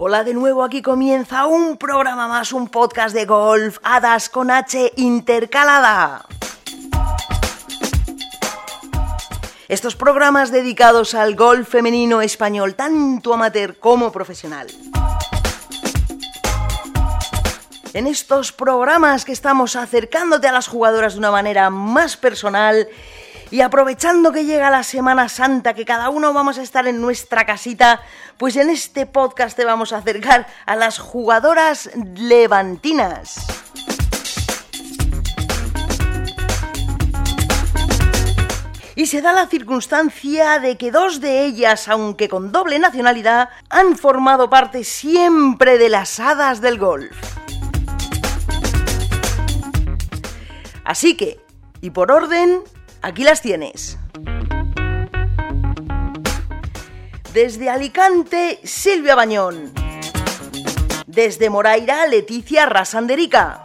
Hola de nuevo, aquí comienza un programa más, un podcast de golf, hadas con H intercalada. Estos programas dedicados al golf femenino español, tanto amateur como profesional. En estos programas que estamos acercándote a las jugadoras de una manera más personal y aprovechando que llega la Semana Santa, que cada uno vamos a estar en nuestra casita, pues en este podcast te vamos a acercar a las jugadoras levantinas. Y se da la circunstancia de que dos de ellas, aunque con doble nacionalidad, han formado parte siempre de las hadas del golf. Así que, y por orden, Aquí las tienes. Desde Alicante, Silvia Bañón. Desde Moraira, Leticia Rasanderica.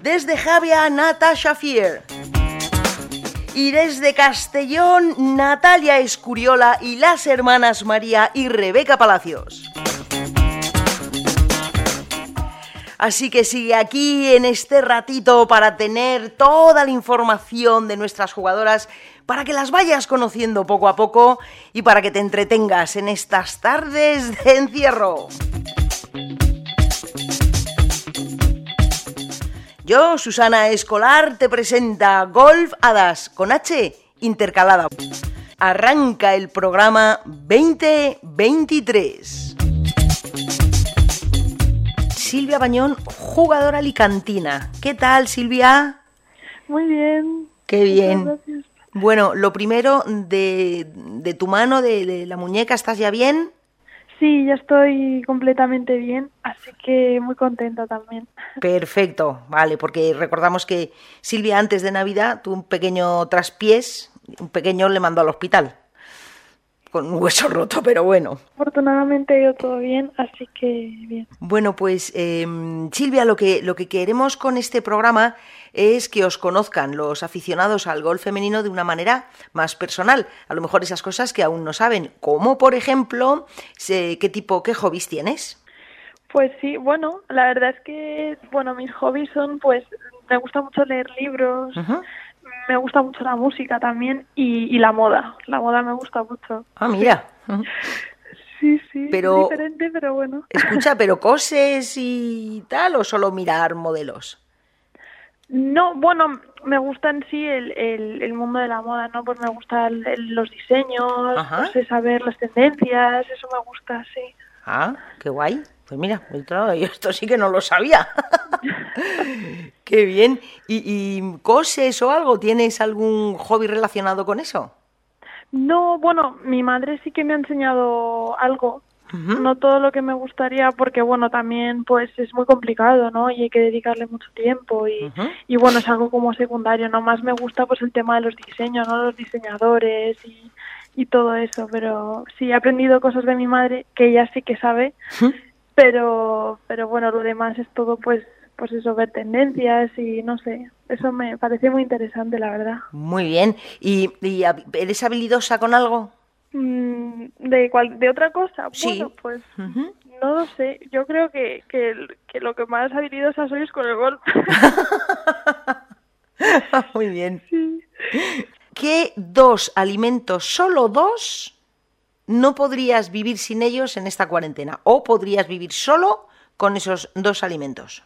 Desde Javia, Natasha Fier. Y desde Castellón, Natalia Escuriola y las hermanas María y Rebeca Palacios. Así que sigue aquí en este ratito para tener toda la información de nuestras jugadoras, para que las vayas conociendo poco a poco y para que te entretengas en estas tardes de encierro. Yo, Susana Escolar, te presenta Golf Hadas con H intercalada. Arranca el programa 2023. Silvia Bañón, jugadora alicantina. ¿Qué tal, Silvia? Muy bien. Qué bien. Bueno, lo primero, de, tu mano, de, la muñeca, ¿estás ya bien? Sí, ya estoy completamente bien, así que muy contenta también. Perfecto, vale, porque recordamos que Silvia antes de Navidad tuvo un pequeño traspiés, un pequeño le mandó al hospital con un hueso roto, pero bueno. Afortunadamente yo todo bien, así que bien. Bueno, pues em, Silvia, lo que, lo que queremos con este programa es que os conozcan los aficionados al golf femenino de una manera más personal. A lo mejor esas cosas que aún no saben, como por ejemplo, qué tipo, qué hobbies tienes. Pues sí, bueno, la verdad es que, bueno, mis hobbies son, pues, me gusta mucho leer libros, me gusta mucho la música también y, la moda. La moda me gusta mucho. Ah, mira. Sí, sí, pero, diferente, pero bueno. Escucha, ¿pero coses y tal o solo mirar modelos? No, bueno, me gusta en sí el, el, mundo de la moda, ¿no? Pues me gustan los diseños, no sé, saber las tendencias, eso me gusta, sí. Ah, qué guay. Pues mira, esto sí que no lo sabía. Qué bien. ¿Y, coses o algo? ¿Tienes algún hobby relacionado con eso? No, bueno, mi madre sí que me ha enseñado algo. No todo lo que me gustaría porque, bueno, también pues es muy complicado, ¿no? Y hay que dedicarle mucho tiempo y, y bueno, es algo como secundario. No más me gusta pues el tema de los diseños, ¿no? Los diseñadores y, y todo eso. Pero sí, he aprendido cosas de mi madre que ella sí que sabe pero pero bueno lo demás es todo pues pues eso ver tendencias y no sé eso me parece muy interesante la verdad. Muy bien. Y, eres habilidosa con algo mm, de cual de otra cosa sí. bueno pues no lo sé. Yo creo que, que, que lo que más habilidosa soy es con el golf. Muy bien. ¿Qué dos alimentos, solo dos, no podrías vivir sin ellos en esta cuarentena o podrías vivir solo con esos dos alimentos.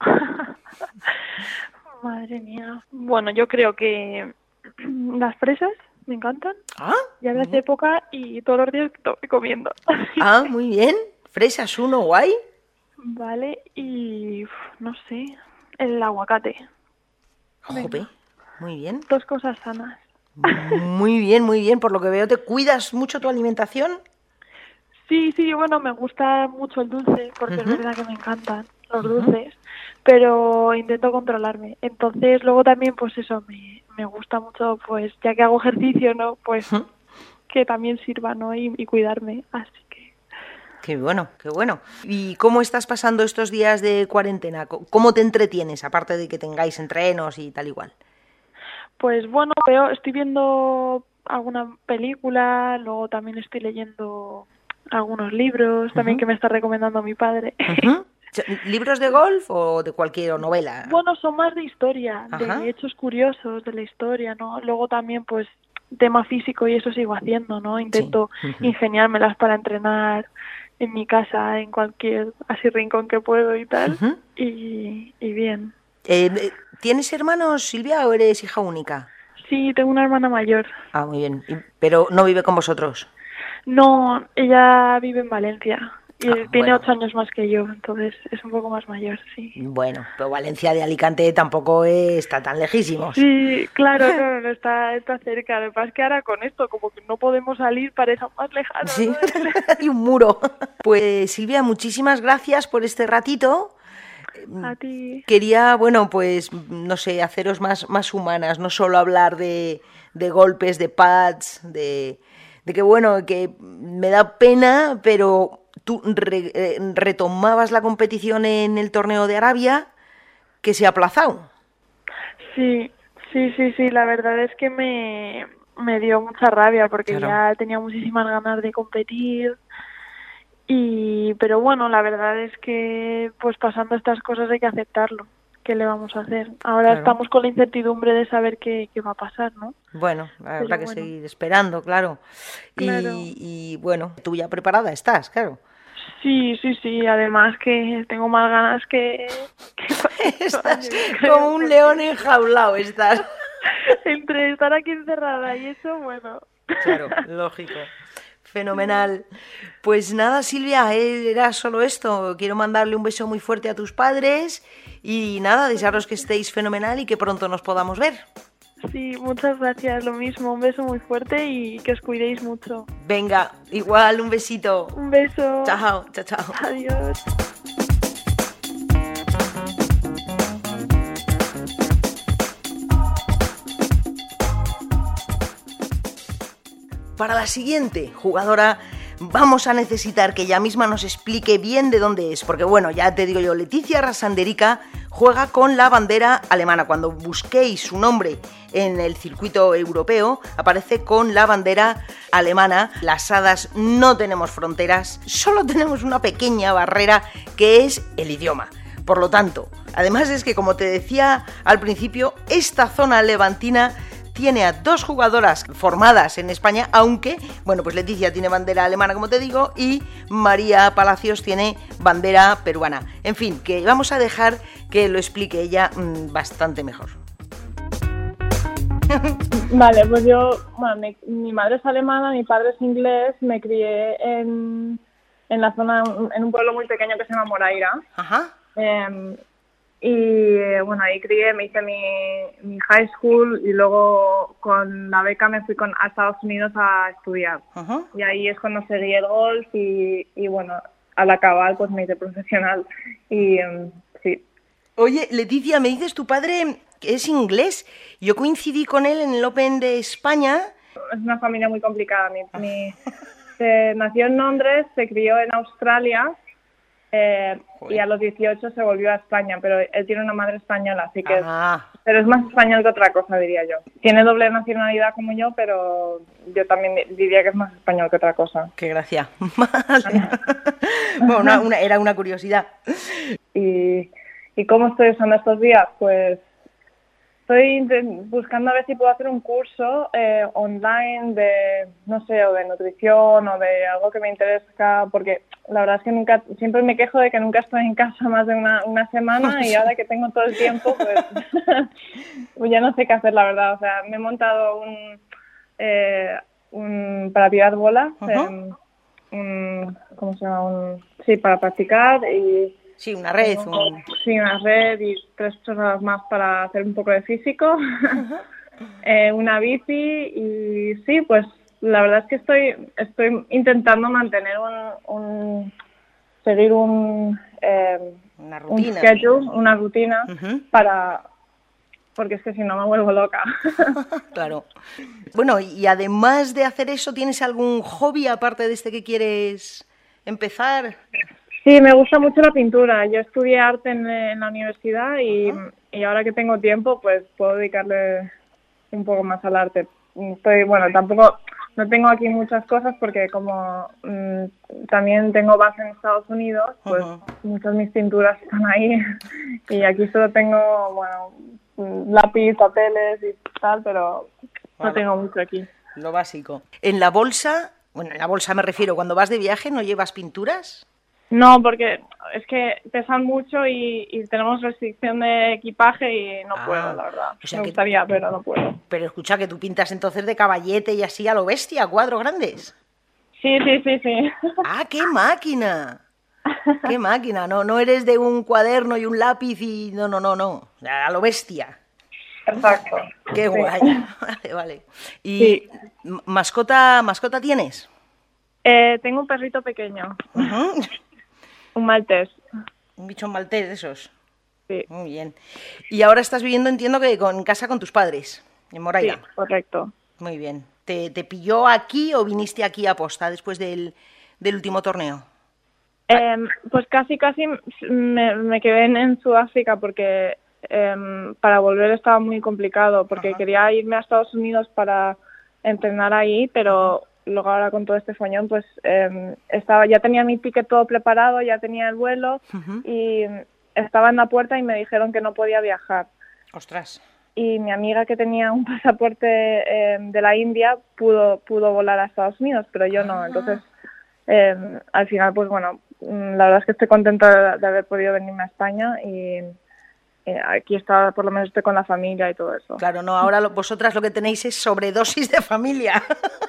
Madre mía. Bueno, yo creo que las fresas me encantan. Ah. Ya de época y todos los días estoy comiendo. Ah, muy bien. Fresas uno, guay. Vale, y no sé, el aguacate. Jope, muy bien. Dos cosas sanas. Muy bien, muy bien. Por lo que veo, ¿te cuidas mucho tu alimentación? Sí, sí, bueno, me gusta mucho el dulce, porque es verdad que me encantan los dulces, pero intento controlarme. Entonces, luego también, pues eso, me, me gusta mucho, pues ya que hago ejercicio, ¿no? Pues que también sirva, ¿no? Y, y cuidarme, así que... Qué bueno, qué bueno. ¿Y cómo estás pasando estos días de cuarentena? ¿Cómo te entretienes, aparte de que tengáis entrenos y tal igual? Pues bueno, veo, estoy viendo alguna película, luego también estoy leyendo algunos libros, también que me está recomendando mi padre. ¿Libros de golf o de cualquier novela? Bueno, son más de historia, de hechos curiosos de la historia, ¿no? Luego también, pues, tema físico y eso sigo haciendo, ¿no? Intento ingeniármelas para entrenar en mi casa, en cualquier así rincón que puedo y tal, y, bien. Eh, ¿Tienes hermanos, Silvia, o eres hija única? Sí, tengo una hermana mayor. Ah, muy bien. ¿Pero no vive con vosotros? No, ella vive en Valencia. Y ah, tiene ocho años más que yo, entonces es un poco más mayor, sí. Bueno, pero Valencia de Alicante tampoco está tan lejísimos. Sí, claro, no, está, está cerca. Lo que pasa es que ahora con esto, como que no podemos salir, parece más lejano. Sí, hay un muro. Pues Silvia, muchísimas gracias por este ratito. A ti. Quería, bueno, pues, no sé, haceros más, más humanas, no solo hablar de, de golpes, de pads, de, de que, bueno, que me da pena, pero tú eh, retomabas la competición en el torneo de Arabia, que se ha aplazado. Sí, sí, sí, sí, la verdad es que me, me dio mucha rabia porque ya tenía muchísimas ganas de competir y pero bueno la verdad es que pues pasando estas cosas hay que aceptarlo qué le vamos a hacer ahora estamos con la incertidumbre de saber qué, qué va a pasar no bueno habrá que seguir esperando claro, Y, y bueno tú ya preparada estás claro Sí, sí, sí. Además que tengo más ganas que... estás como un león enjaulado, estás. Entre estar aquí encerrada y eso, bueno. Claro, lógico. Fenomenal. Pues nada, Silvia, era solo esto. Quiero mandarle un beso muy fuerte a tus padres y nada, desearos que estéis fenomenal y que pronto nos podamos ver. Sí, muchas gracias, lo mismo. Un beso muy fuerte y que os cuidéis mucho. Venga, igual, un besito. Un beso. Chao, chao, chao. Adiós. Para la siguiente jugadora vamos a necesitar que ella misma nos explique bien de dónde es, porque bueno, ya te digo yo, Leticia Rasanderica juega con la bandera alemana. Cuando busquéis su nombre en el circuito europeo, aparece con la bandera alemana. Las hadas no tenemos fronteras, solo tenemos una pequeña barrera que es el idioma. Por lo tanto, además es que como te decía al principio, esta zona levantina tiene a dos jugadoras formadas en España, aunque, bueno, pues Leticia tiene bandera alemana, como te digo, y María Palacios tiene bandera peruana. En fin, que vamos a dejar que lo explique ella mm, bastante mejor. Vale, pues yo, bueno, mi, madre es alemana, mi padre es inglés, me crié en, en la zona, en un pueblo muy pequeño que se llama Moraira. Ajá. Em, y bueno, ahí crié, me hice mi, mi, high school y luego con la beca me fui con, a Estados Unidos a estudiar. Y ahí es cuando seguí el golf y, y bueno, al acabar pues me hice profesional y em, sí. Oye, Leticia, me dices tu padre es inglés. Yo coincidí con él en el Open de España. Es una familia muy complicada. Mi, mi se nació en Londres, se crió en Australia eh, y a los 18 se volvió a España, pero él tiene una madre española, así que... Ah. Pero es más español que otra cosa, diría yo. Tiene doble nacionalidad como yo, pero yo también diría que es más español que otra cosa. Qué gracia. bueno, era una curiosidad. ¿Y, ¿Y cómo estoy usando estos días? Pues estoy buscando a ver si puedo hacer un curso eh, online de, no sé, o de nutrición o de algo que me interesa, porque la verdad es que nunca, siempre me quejo de que nunca estoy en casa más de una, una semana y ahora que tengo todo el tiempo, pues, pues, ya no sé qué hacer, la verdad. O sea, me he montado un, eh, un para tirar bolas, em, un, ¿cómo se llama? Un, sí, para practicar y Sí, una red. Sí, una red y tres cosas más para hacer un poco de físico. Eh, una bici y sí, pues la verdad es que estoy estoy intentando mantener un, seguir un eh, una rutina, schedule, una rutina para porque es que si no me vuelvo loca. claro. Bueno, y además de hacer eso, ¿tienes algún hobby aparte de este que quieres empezar? Sí, me gusta mucho la pintura. Yo estudié arte en, la universidad y, ahora que tengo tiempo, pues puedo dedicarle un poco más al arte. Estoy, bueno, tampoco, no tengo aquí muchas cosas porque como mm, también tengo base en Estados Unidos, pues muchas de mis pinturas están ahí y aquí solo tengo, bueno, mm, lápiz, papeles y tal, pero no tengo mucho aquí. Lo básico. En la bolsa, bueno, en la bolsa me refiero, cuando vas de viaje, ¿no llevas pinturas? No, porque es que pesan mucho y, tenemos restricción de equipaje y no ah, puedo, la verdad. me gustaría, pero no puedo. Pero escucha, que tú pintas entonces de caballete y así a lo bestia, cuadros grandes. Sí, sí, sí, sí. ¡Ah, qué máquina! ¡Qué máquina! No, no eres de un cuaderno y un lápiz y... No, no, no, no. A lo bestia. Exacto. Qué guay. Vale, vale. ¿Y mascota, mascota tienes? Eh, tengo un perrito pequeño. Un maltés. Un bicho maltés de esos. Sí. Muy bien. Y ahora estás viviendo, entiendo que en casa con tus padres, en Moraira. Sí, correcto. Muy bien. ¿Te, pilló aquí o viniste aquí a posta después del, último torneo? Em, pues casi, casi me, quedé en, Sudáfrica porque em, para volver estaba muy complicado, porque quería irme a Estados Unidos para entrenar ahí, pero luego ahora con todo este foñón, pues em, estaba, ya tenía mi ticket todo preparado, ya tenía el vuelo y estaba en la puerta y me dijeron que no podía viajar. Ostras. Y mi amiga que tenía un pasaporte em, de la India pudo, pudo volar a Estados Unidos, pero yo no. Ah. Entonces, em, al final, pues bueno, mm, la verdad es que estoy contenta de, haber podido venirme a España y eh, aquí está, por lo menos estoy con la familia y todo eso. Claro, no, ahora vosotras lo que tenéis es sobredosis de familia.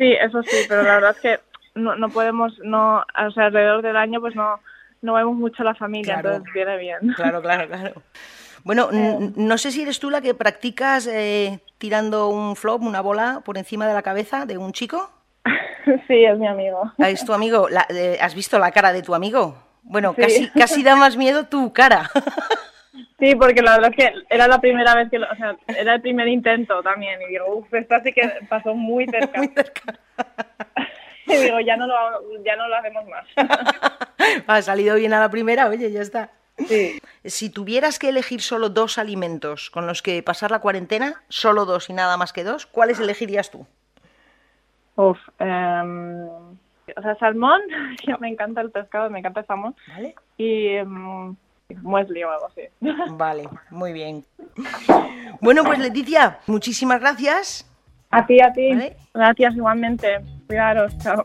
Sí, eso sí, pero la verdad es que no, no podemos, no, o sea, alrededor del año pues no, no vemos mucho la familia, entonces viene bien. Claro, claro, claro. Bueno, eh. no sé si eres tú la que practicas eh, tirando un flop, una bola por encima de la cabeza de un chico. sí, es mi amigo. Ah, ¿Es tu amigo? Eh, ¿Has visto la cara de tu amigo? Bueno, casi, casi da más miedo tu cara. Sí, porque la verdad es que era la primera vez que, lo, o sea, era el primer intento también. Y digo, uff, esto así que pasó muy cerca. Muy cerca. y digo, ya no lo, ya no lo hacemos más. ha salido bien a la primera, oye, ya está. Sí. Si tuvieras que elegir solo dos alimentos con los que pasar la cuarentena, solo dos y nada más que dos, ¿cuáles elegirías tú? Uf, em, o sea, salmón, me encanta el pescado, me encanta el salmón. ¿Vale? Y em, muesli o algo así. Vale, muy bien. Bueno, pues Leticia, muchísimas gracias. A ti, a ti. Gracias igualmente. Cuidaros, chao.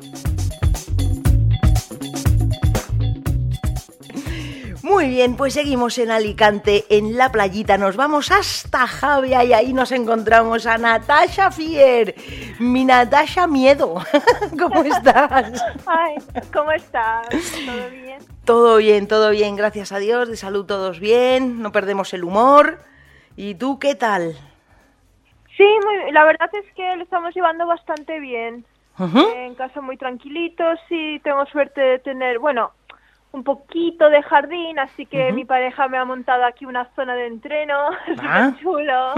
Muy bien, pues seguimos en Alicante, en la playita. Nos vamos hasta Javia y ahí nos encontramos a Natasha Fier, mi Natasha Miedo. ¿Cómo estás? Ay, ¿cómo estás? ¿Todo bien? Todo bien, todo bien, gracias a Dios. De salud todos bien, no perdemos el humor. ¿Y tú qué tal? Sí, la verdad es que lo estamos llevando bastante bien. En casa muy tranquilitos y tengo suerte de tener, bueno, un poquito de jardín, así que mi pareja me ha montado aquí una zona de entreno, ah. chulo,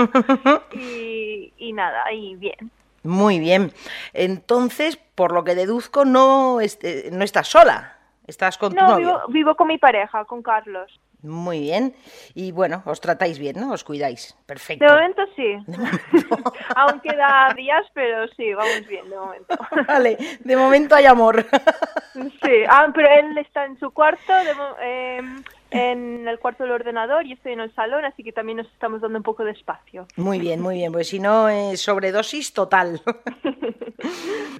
y, nada, y bien. Muy bien. Entonces, por lo que deduzco, no, este, no estás sola, estás con tu no, Vivo, vivo con mi pareja, con Carlos. Muy bien. Y bueno, os tratáis bien, ¿no? Os cuidáis. Perfecto. De momento sí. Aún queda días, pero sí, vamos bien de momento. Vale, de momento hay amor. sí, ah, pero él está en su cuarto, em, en el cuarto del ordenador y estoy en el salón, así que también nos estamos dando un poco de espacio. Muy bien, muy bien, pues si no, es sobredosis total.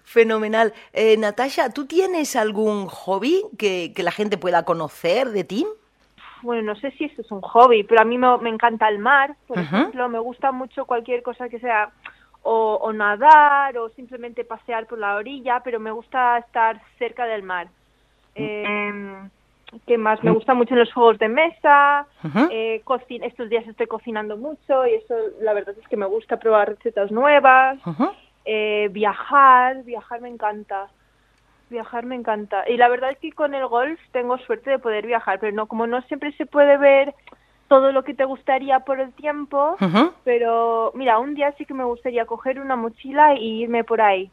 Fenomenal. Eh, Natasha, ¿tú tienes algún hobby que, que la gente pueda conocer de ti? Bueno, no sé si esto es un hobby, pero a mí me, encanta el mar, por ejemplo, me gusta mucho cualquier cosa que sea o, nadar o simplemente pasear por la orilla, pero me gusta estar cerca del mar. Eh, ¿Qué más? Me gusta mucho los juegos de mesa, eh, estos días estoy cocinando mucho y eso la verdad es que me gusta probar recetas nuevas, eh, viajar, viajar me encanta. Viajar me encanta. Y la verdad es que con el golf tengo suerte de poder viajar, pero no como no siempre se puede ver todo lo que te gustaría por el tiempo, pero mira, un día sí que me gustaría coger una mochila e irme por ahí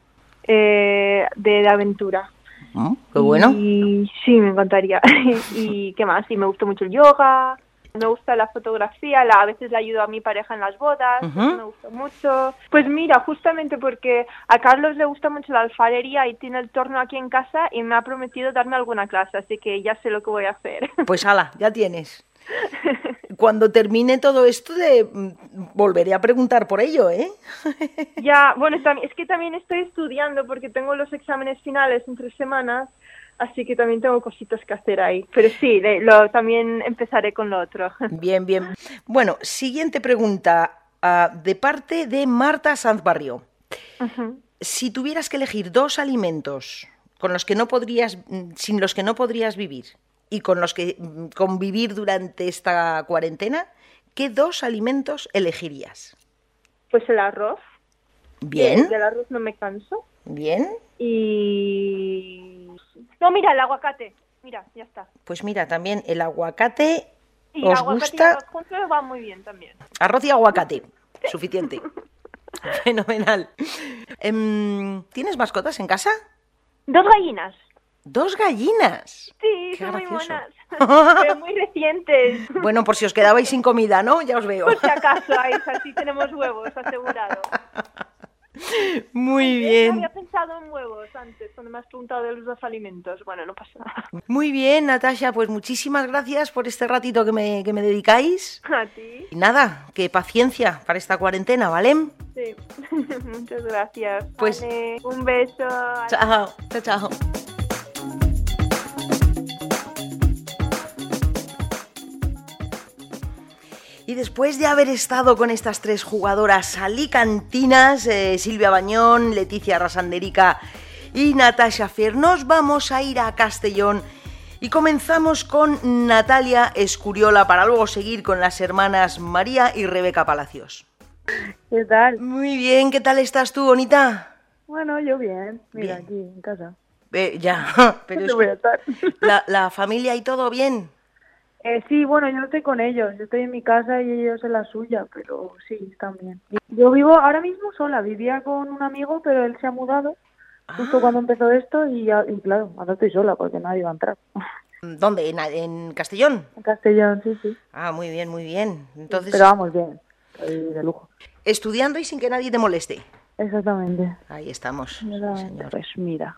eh, de, aventura. Ah, qué bueno. Y sí, me encantaría. y qué más, sí, me gusta mucho el yoga. Me gusta la fotografía, la, a veces le ayudo a mi pareja en las bodas, me gusta mucho. Pues mira, justamente porque a Carlos le gusta mucho la alfarería y tiene el torno aquí en casa y me ha prometido darme alguna clase, así que ya sé lo que voy a hacer. Pues ala, ya tienes. Cuando termine todo esto, de, mm, volveré a preguntar por ello, ¿eh? Ya, bueno, es que también estoy estudiando porque tengo los exámenes finales en tres semanas, así que también tengo cositas que hacer ahí. Pero sí, lo, también empezaré con lo otro. Bien, bien. Bueno, siguiente pregunta ah, de parte de Marta Sanz Barrio. Si tuvieras que elegir dos alimentos con los que no podrías, mm, sin los que no podrías vivir, y con los que mm, convivir durante esta cuarentena, ¿qué dos alimentos elegirías? Pues el arroz. Bien. Del arroz no me canso. Bien. Y... No, mira, el aguacate. Mira, ya está. Pues mira, también el aguacate os gusta. Y arroz juntos va muy bien también. Arroz y aguacate. Suficiente. Fenomenal. Em, ¿Tienes mascotas en casa? Dos gallinas. Dos gallinas. Sí, son muy buenas. Pero muy recientes. Bueno, por si os quedabais sin comida, ¿no? Ya os veo. Por si acaso, ahí así tenemos huevos, asegurado. Muy bien. había pensado en huevos antes, cuando me has preguntado de los dos alimentos. Bueno, no pasa nada. Muy bien, Natasha, pues muchísimas gracias por este ratito que me, que me dedicáis. A ti. Y nada, que paciencia para esta cuarentena, ¿vale? Sí, muchas gracias. Pues un beso. Chao, chao, chao. Y después de haber estado con estas tres jugadoras alicantinas, eh, Silvia Bañón, Leticia Rasanderica y Natasha Fier, nos vamos a ir a Castellón y comenzamos con Natalia Escuriola para luego seguir con las hermanas María y Rebeca Palacios. ¿Qué tal? Muy bien, ¿qué tal estás tú, bonita? Bueno, yo bien, mira, aquí en casa. Eh, ya, pero voy a estar? La, la familia y todo bien. Eh, sí, bueno, yo no estoy con ellos, yo estoy en mi casa y ellos en la suya, pero sí, están bien. Yo vivo ahora mismo sola, vivía con un amigo, pero él se ha mudado justo cuando empezó esto y, claro, ahora estoy sola porque nadie va a entrar. ¿Dónde? ¿En, Castellón? En Castellón, sí, sí. Ah, muy bien, muy bien. Entonces... Pero vamos bien, de lujo. Estudiando y sin que nadie te moleste. Exactamente. Ahí estamos. Pues mira,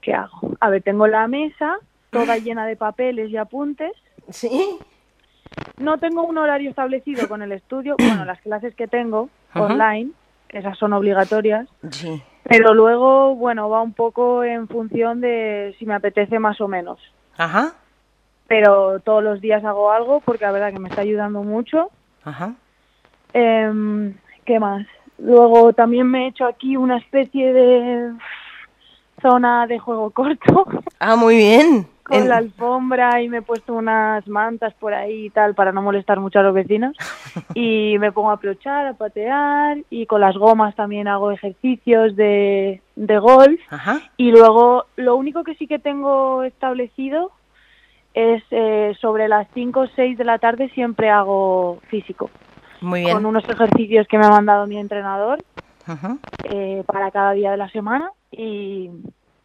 ¿qué hago? A ver, tengo la mesa toda llena de papeles y apuntes ¿Sí? No tengo un horario establecido con el estudio. Bueno, las clases que tengo online, esas son obligatorias. Sí. Pero luego, bueno, va un poco en función de si me apetece más o menos. Ajá. Pero todos los días hago algo porque la verdad que me está ayudando mucho. Ajá. Em, ¿Qué más? Luego también me he hecho aquí una especie de zona de juego corto. Ah, muy bien con la alfombra y me he puesto unas mantas por ahí y tal para no molestar mucho a los vecinos y me pongo a plochar, a patear y con las gomas también hago ejercicios de, de golf y luego lo único que sí que tengo establecido es eh, sobre las 5 o 6 de la tarde siempre hago físico. Muy bien. Con unos ejercicios que me ha mandado mi entrenador eh, para cada día de la semana y,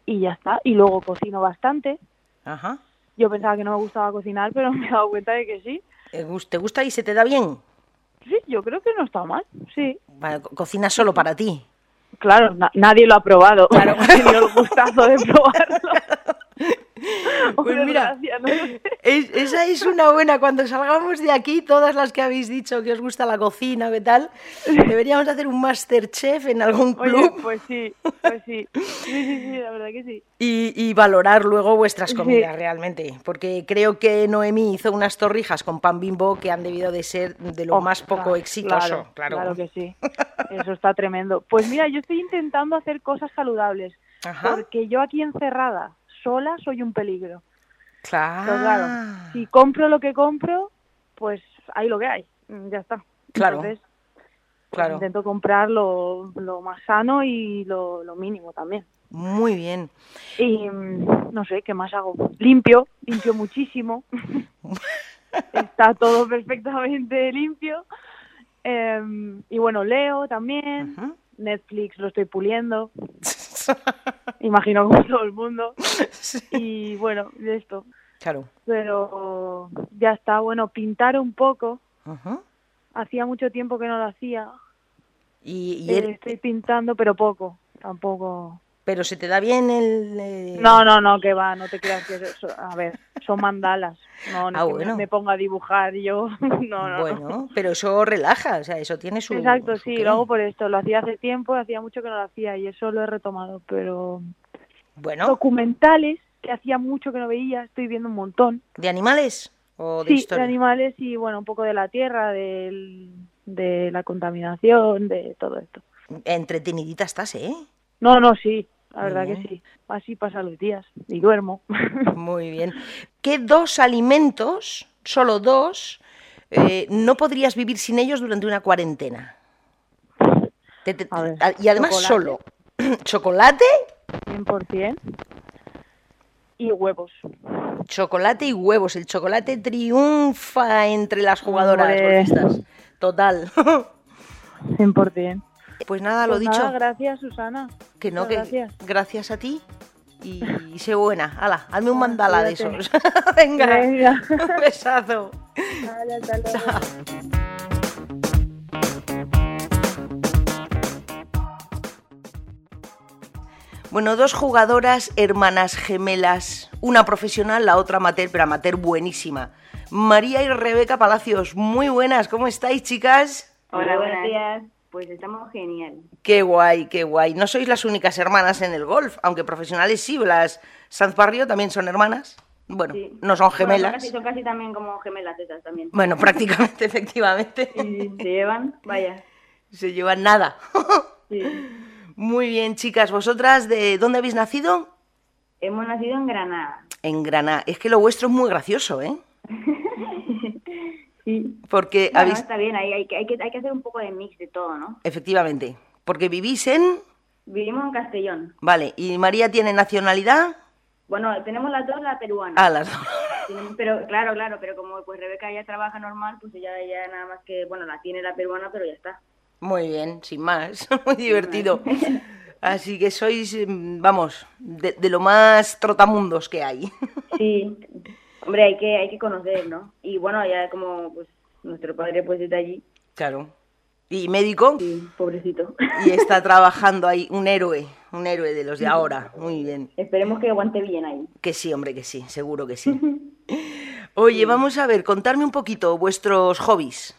y ya está. Y luego cocino bastante Ajá. Yo pensaba que no me gustaba cocinar, pero me he dado cuenta de que sí. ¿Te gusta y se te da bien? Sí, yo creo que no está mal, sí. Cocinas solo para ti. Claro, nadie lo ha probado. Claro, he tenido el gustazo de probarlo. Pues mira, esa es una buena. Cuando salgamos de aquí, todas las que habéis dicho que os gusta la cocina, ¿qué tal? Deberíamos hacer un Masterchef en algún club. pues sí, pues sí. Sí, sí, sí, la verdad que sí. Y, valorar luego vuestras comidas realmente. Porque creo que Noemí hizo unas torrijas con pan bimbo que han debido de ser de lo más poco exitoso. Claro, claro que sí. Eso está tremendo. Pues mira, yo estoy intentando hacer cosas saludables. Porque yo aquí encerrada sola soy un peligro. Claro. si compro lo que compro, pues hay lo que hay, mm, ya está. Claro. Entonces, pues claro. intento comprar lo, más sano y lo, mínimo también. Muy bien. Y mm, no sé, ¿qué más hago? Limpio, limpio muchísimo. Está todo perfectamente limpio. Em, y bueno, leo también. Netflix lo estoy puliendo. Imagino como todo el mundo. Y bueno, de esto. Claro. Pero ya está, bueno, pintar un poco. Hacía mucho tiempo que no lo hacía. Y, y Eh, estoy pintando, pero poco. Tampoco. Pero se te da bien el... eh, No, no, no, que va, no te creas que eso. A ver, son mandalas. No, no Ah, bueno. me ponga a dibujar yo. No, no, no. Bueno, pero eso relaja, o sea, eso tiene su... Exacto, su sí, lo hago por esto. Lo hacía hace tiempo, hacía mucho que no lo hacía y eso lo he retomado. Pero Bueno, documentales que hacía mucho que no veía, estoy viendo un montón. ¿de animales o de sí, historia? de animales y bueno, un poco de la tierra, del, de la contaminación, de todo esto. Entretenidita estás, ¿eh? No, no, sí, la Muy verdad bien. que sí. Así pasan los días y duermo. Muy bien. ¿Qué dos alimentos, solo dos, eh, no podrías vivir sin ellos durante una cuarentena? Te- te- A ver, y además chocolate. solo. ¿Chocolate? 100%. Y huevos. Chocolate y huevos. El chocolate triunfa entre las jugadoras. Total. 100%. Pues nada, lo Pues dicho. gracias, Susana. Que no, Muchas que Gracias. gracias a ti y, y sé buena. Hala, hazme un mandala de esos. Venga, Venga. un besazo. Vale, hasta luego. Bueno, dos jugadoras hermanas gemelas, una profesional, la otra amateur, pero amateur buenísima. María y Rebeca Palacios, muy buenas, ¿cómo estáis, chicas? Hola, buenos días. Pues estamos genial. Qué guay, qué guay. No sois las únicas hermanas en el golf, aunque profesionales sí, las Sanz Barrio también son hermanas. Bueno, Sí. no son Bueno, gemelas. son, casi, son casi también como gemelas esas también. Bueno, prácticamente, efectivamente. Sí, se llevan, vaya. Se llevan nada. Sí. Muy bien, chicas. ¿Vosotras de dónde habéis nacido? Hemos nacido en Granada. En Granada. Es que lo vuestro es muy gracioso, ¿eh? Sí. Porque habéis... está bien, hay, hay, que, hay, que, hay que hacer un poco de mix de todo, ¿no? Efectivamente. Porque vivís en... Vivimos en Castellón. Vale. ¿Y María tiene nacionalidad? Bueno, tenemos las dos la peruana. Ah, las dos. Pero claro, claro, pero como pues Rebeca ya trabaja normal, pues ella ya nada más que, bueno, la tiene la peruana, pero ya está. Muy bien, sin más. Muy divertido. Así que sois, mm, vamos, de, de lo más trotamundos que hay. Sí, hombre, hay que, hay que conocer, ¿no? Y bueno, ya como pues nuestro padre pues está allí, Claro. Y médico. sí, pobrecito. Y está trabajando ahí un héroe, un héroe de los de ahora. Muy bien. Esperemos que aguante bien ahí. Que sí, hombre, que sí, seguro que sí. Oye, vamos a ver, contarme un poquito vuestros hobbies.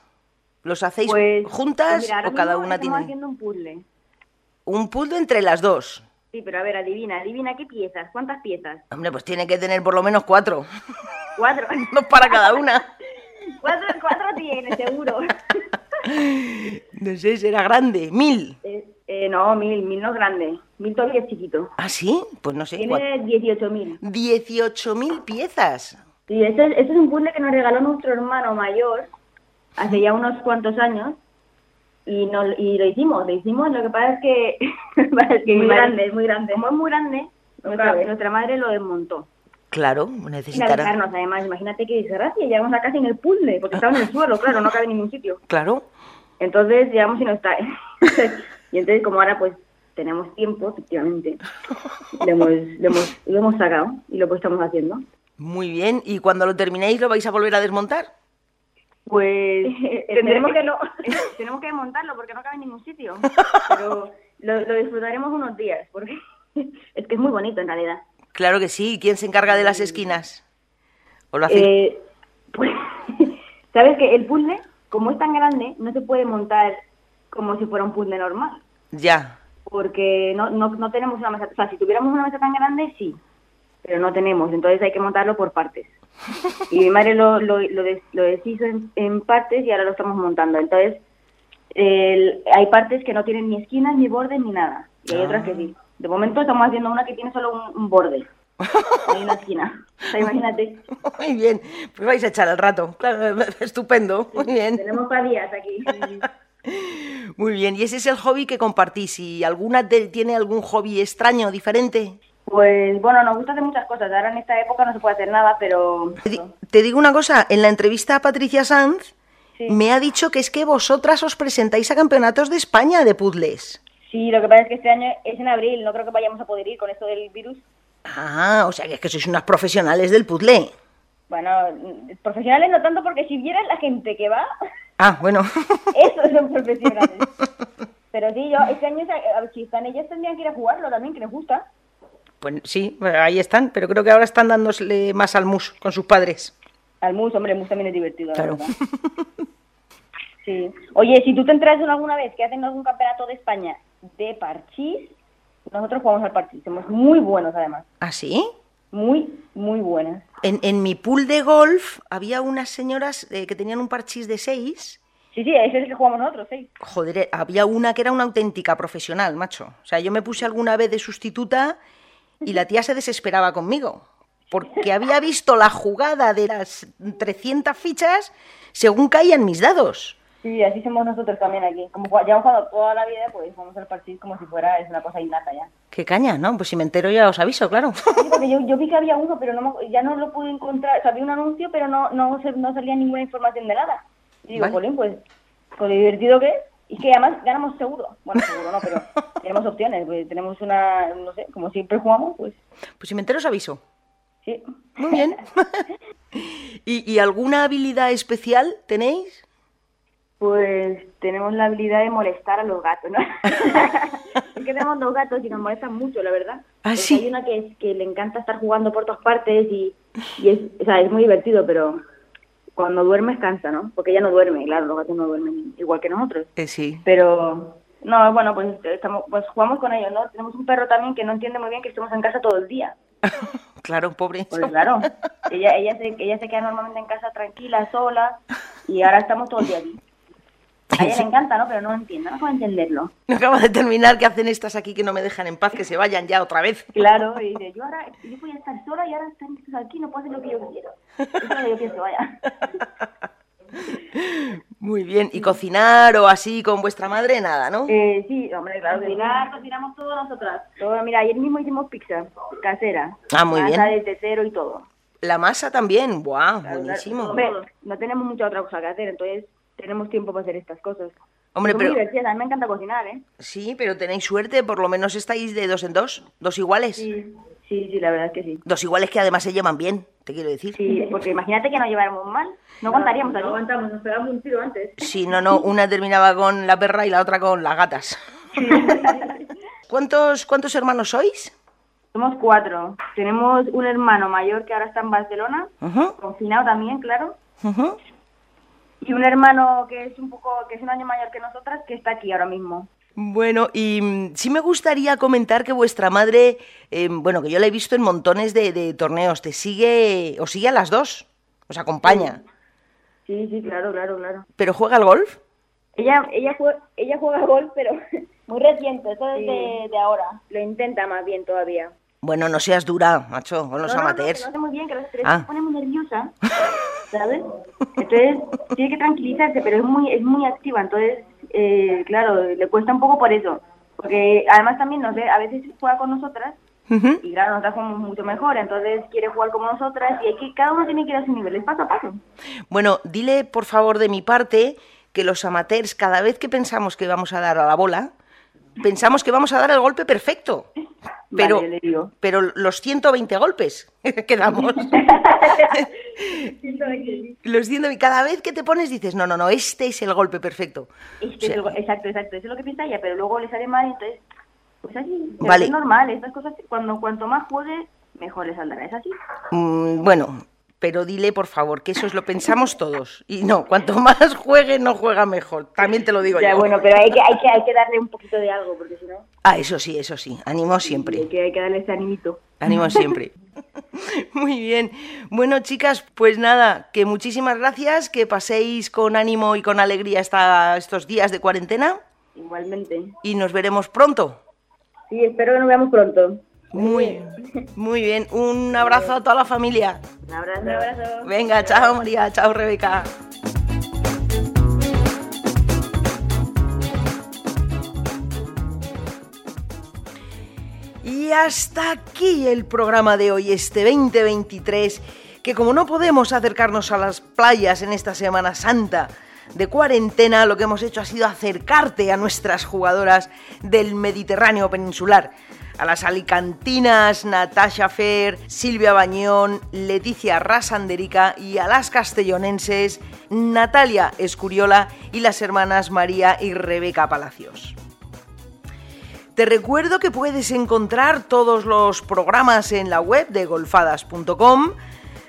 ¿Los hacéis Pues juntas mira, o cada una estamos tiene haciendo un puzzle. un puzzle entre las dos? Sí, pero a ver, adivina, adivina qué piezas, cuántas piezas. Hombre, pues tiene que tener por lo menos cuatro. Cuatro. Dos para cada una. cuatro, cuatro tiene, seguro. No sé, será grande. Mil. Eh, eh, no, mil, mil no es grande. Mil todavía es chiquito. ¿Ah, sí? Pues no sé. Tiene 18.000. 18.000 piezas. Sí, este, este es un puzzle que nos regaló nuestro hermano mayor hace ya unos cuantos años y, no, y lo hicimos, lo hicimos. Lo que pasa es que, es que muy grande, es muy grande. Como es muy grande, nuestra, nuestra madre lo desmontó. Claro, necesitará. además, imagínate qué desgracia, llegamos a casa en el puzzle, porque estaba en el suelo, claro, no cabe en ningún sitio. Claro. Entonces llegamos y no está. y entonces como ahora pues tenemos tiempo, efectivamente, lo hemos, lo hemos, lo hemos sacado y lo pues estamos haciendo. Muy bien. ¿Y cuando lo terminéis lo vais a volver a desmontar? Pues tendremos que lo, tenemos que montarlo porque no cabe en ningún sitio, pero lo, lo disfrutaremos unos días, porque es que es muy bonito en realidad. Claro que sí. ¿Quién se encarga de las esquinas? ¿O lo hacéis? Eh, pues, ¿sabes que El puzzle, como es tan grande, no se puede montar como si fuera un puzzle normal. Ya. porque no, no, no tenemos una mesa, o sea, si tuviéramos una mesa tan grande, sí, pero no tenemos, entonces hay que montarlo por partes. Y mi madre lo, lo, lo, des- lo deshizo en, en partes y ahora lo estamos montando. Entonces, el- hay partes que no tienen ni esquinas, ni bordes, ni nada, y hay otras que sí. De momento estamos haciendo una que tiene solo un, un borde, hay una esquina. O sea, imagínate, Muy bien. Pues vais a echar el rato. Claro, estupendo. Muy bien. tenemos para días aquí. Muy bien. ¿Y ese es el hobby que compartís? ¿Y alguna te- tiene algún hobby extraño, diferente? Pues bueno, nos gusta hacer muchas cosas. Ahora en esta época no se puede hacer nada, pero Te, di- te digo una cosa, en la entrevista a Patricia Sanz Sí. me ha dicho que es que vosotras os presentáis a campeonatos de España de puzzles. Sí, lo que pasa es que este año es en abril, no creo que vayamos a poder ir con esto del virus. Ah, o sea que es que sois unas profesionales del puzzle. Bueno, profesionales no tanto porque si vieras la gente que va, Ah, bueno. esos son profesionales. Pero sí, yo este año, si están ellas tendrían que ir a jugarlo también, que les gusta. Pues sí, ahí están, pero creo que ahora están dándole más al mus con sus padres. Al mus, hombre, el mus también es divertido. la Claro. Sí. Oye, si tú te enteras alguna vez que hacen algún campeonato de España de parchís, nosotros jugamos al parchís. Somos muy buenos, además. ¿Ah, sí? Muy, muy buenas. En, en mi pool de golf había unas señoras eh, que tenían un parchís de seis. Sí, sí, ese es el que jugamos nosotros, sí. Joder, eh, había una que era una auténtica profesional, macho. O sea, yo me puse alguna vez de sustituta y la tía se desesperaba conmigo. Porque había visto la jugada de las 300 fichas según caían mis dados. Sí, así somos nosotros también aquí. Como ya hemos jugado toda la vida, pues jugamos al parchís como si fuera es una cosa innata ya. Qué caña, ¿no? Pues si me entero ya os aviso, claro. Sí, porque yo, yo vi que había uno, pero no ya no lo pude encontrar. O sea, vi un anuncio, pero no, no, no salía ninguna información de nada. Y digo, Vale. Jolín, pues, con lo divertido que es. Y que además ganamos seguro. Bueno, seguro no, pero tenemos opciones. Pues tenemos una, no sé, como siempre jugamos, pues Pues si me entero os aviso. sí. Muy bien. ¿Y, y alguna habilidad especial tenéis? Pues tenemos la habilidad de molestar a los gatos, ¿no? es que tenemos dos gatos y nos molestan mucho, la verdad. ¿Ah, sí? Hay una que, es, que le encanta estar jugando por todas partes y, y es, o sea, es muy divertido, pero cuando duermes cansa, ¿no? Porque ella no duerme, claro, los gatos no duermen igual que nosotros. Eh, sí. Pero, no, bueno, pues, estamos, pues jugamos con ellos, ¿no? Tenemos un perro también que no entiende muy bien que estemos en casa todo el día. claro, pobre. Pues claro, ella, ella, se, ella se queda normalmente en casa tranquila, sola, y ahora estamos todo el día aquí. A ella le encanta, ¿no? Pero no entiende, no puede entenderlo. No acabo de terminar que hacen estas aquí que no me dejan en paz, que se vayan ya otra vez. Claro, y dice, yo ahora, yo voy a estar sola y ahora están estos aquí, no puedo hacer lo que yo quiero. Eso es lo que yo pienso, vaya. Muy bien. ¿Y cocinar o así con vuestra madre? Nada, ¿no? Eh, sí, hombre, claro. Cocinar, cocinamos todo nosotras. Todo, mira, ayer mismo hicimos pizza casera. Ah, muy Masa bien. desde cero y todo. La masa también. ¡Buah! Claro, Buenísimo. claro. Hombre, no tenemos mucha otra cosa que hacer, entonces tenemos tiempo para hacer estas cosas. Hombre, Son pero- muy divertidas, a mí me encanta cocinar, ¿eh? Sí, pero tenéis suerte, por lo menos estáis de dos en dos. Dos iguales. Sí, sí, sí, la verdad es que sí. Dos iguales que además se llevan bien, te quiero decir. Sí, porque imagínate que nos lleváramos mal, no aguantaríamos No aguantamos, nos pegamos un tiro antes. Sí, no, no, una terminaba con la perra y la otra con las gatas. ¿Cuántos, ¿Cuántos hermanos sois? Somos cuatro. Tenemos un hermano mayor que ahora está en Barcelona, Ujú, confinado también, claro. ujú. Y un hermano que es un poco, que es un año mayor que nosotras, que está aquí ahora mismo. Bueno, y mm, sí me gustaría comentar que vuestra madre, eh, bueno, que yo la he visto en montones de, de torneos, te sigue, os sigue a las dos, os acompaña, Sí, sí, claro, claro, claro. pero juega al golf. Ella, ella, juega, ella juega golf, pero muy reciente, eso es de, de ahora. Lo intenta más bien todavía. Bueno, no seas dura, macho, con los No, no, no, amateurs. que lo hace muy bien, que los tres Ah. se pone muy nerviosa, ¿sabes? Entonces tiene que tranquilizarse, pero es muy es muy activa, entonces, eh, claro, le cuesta un poco por eso. Porque además también, no sé, a veces juega con nosotras y claro, nosotras jugamos mucho mejor, entonces quiere jugar como nosotras y hay que, cada uno tiene que ir a su nivel, es paso a paso. Bueno, dile por favor de mi parte que los amateurs, cada vez que pensamos que vamos a dar a la bola, pensamos que vamos a dar el golpe perfecto. Pero, Vale, pero los 120 golpes que damos. los 120, cada vez que te pones dices, no, no, no, este es el golpe perfecto. Este O sea, es el- exacto, exacto, eso es lo que piensa ella, pero luego le sale mal, entonces, pues así, Vale. es normal, estas cosas, cuando cuanto más juegue, mejor le saldrá, es así. Mm, bueno, pero dile por favor que eso es lo pensamos todos. Y no, cuanto más juegue, no juega mejor. También te lo digo Ya, yo. bueno, pero hay que, hay, que, hay que darle un poquito de algo, porque si no, Ah, eso sí, eso sí. Ánimo hay siempre. que, hay que darle ese animito. Ánimo siempre. Muy bien. Bueno, chicas, pues nada, que muchísimas gracias, que paséis con ánimo y con alegría esta, estos días de cuarentena Igualmente. y nos veremos pronto. Sí, espero que nos veamos pronto. Muy, muy bien. Un abrazo a toda la familia. Un abrazo. Un abrazo. Venga, chao María, chao Rebeca. Y hasta aquí el programa de hoy, este 2023, que como no podemos acercarnos a las playas en esta Semana Santa de cuarentena, lo que hemos hecho ha sido acercarte a nuestras jugadoras del Mediterráneo peninsular. A las alicantinas Natasha Fer, Silvia Bañón, Leticia Rasanderica y a las castellonenses Natalia Escuriola y las hermanas María y Rebeca Palacios. Te recuerdo que puedes encontrar todos los programas en la web de golfadas.com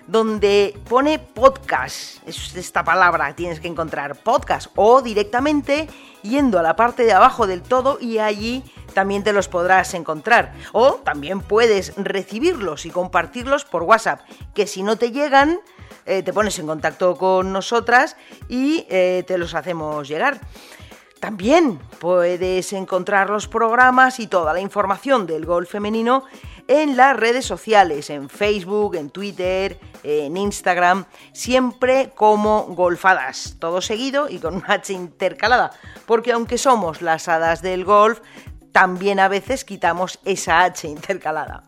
donde pone podcast, es esta palabra, tienes que encontrar podcast o directamente yendo a la parte de abajo del todo y allí también te los podrás encontrar. O también puedes recibirlos y compartirlos por WhatsApp, que si no te llegan, eh, te pones en contacto con nosotras y eh, te los hacemos llegar. También puedes encontrar los programas y toda la información del golf femenino en las redes sociales, en Facebook, en Twitter, en Instagram, siempre como golfadas, todo seguido y con una H intercalada, porque aunque somos las hadas del golf, también a veces quitamos esa H intercalada.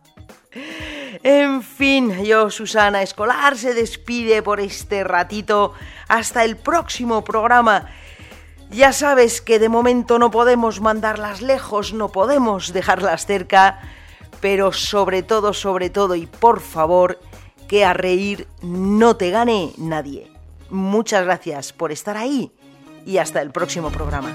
En fin, yo, Susana Escolar, se despide por este ratito. Hasta el próximo programa. Ya sabes que de momento no podemos mandarlas lejos, no podemos dejarlas cerca, pero sobre todo, sobre todo y por favor, que a reír no te gane nadie. Muchas gracias por estar ahí y hasta el próximo programa.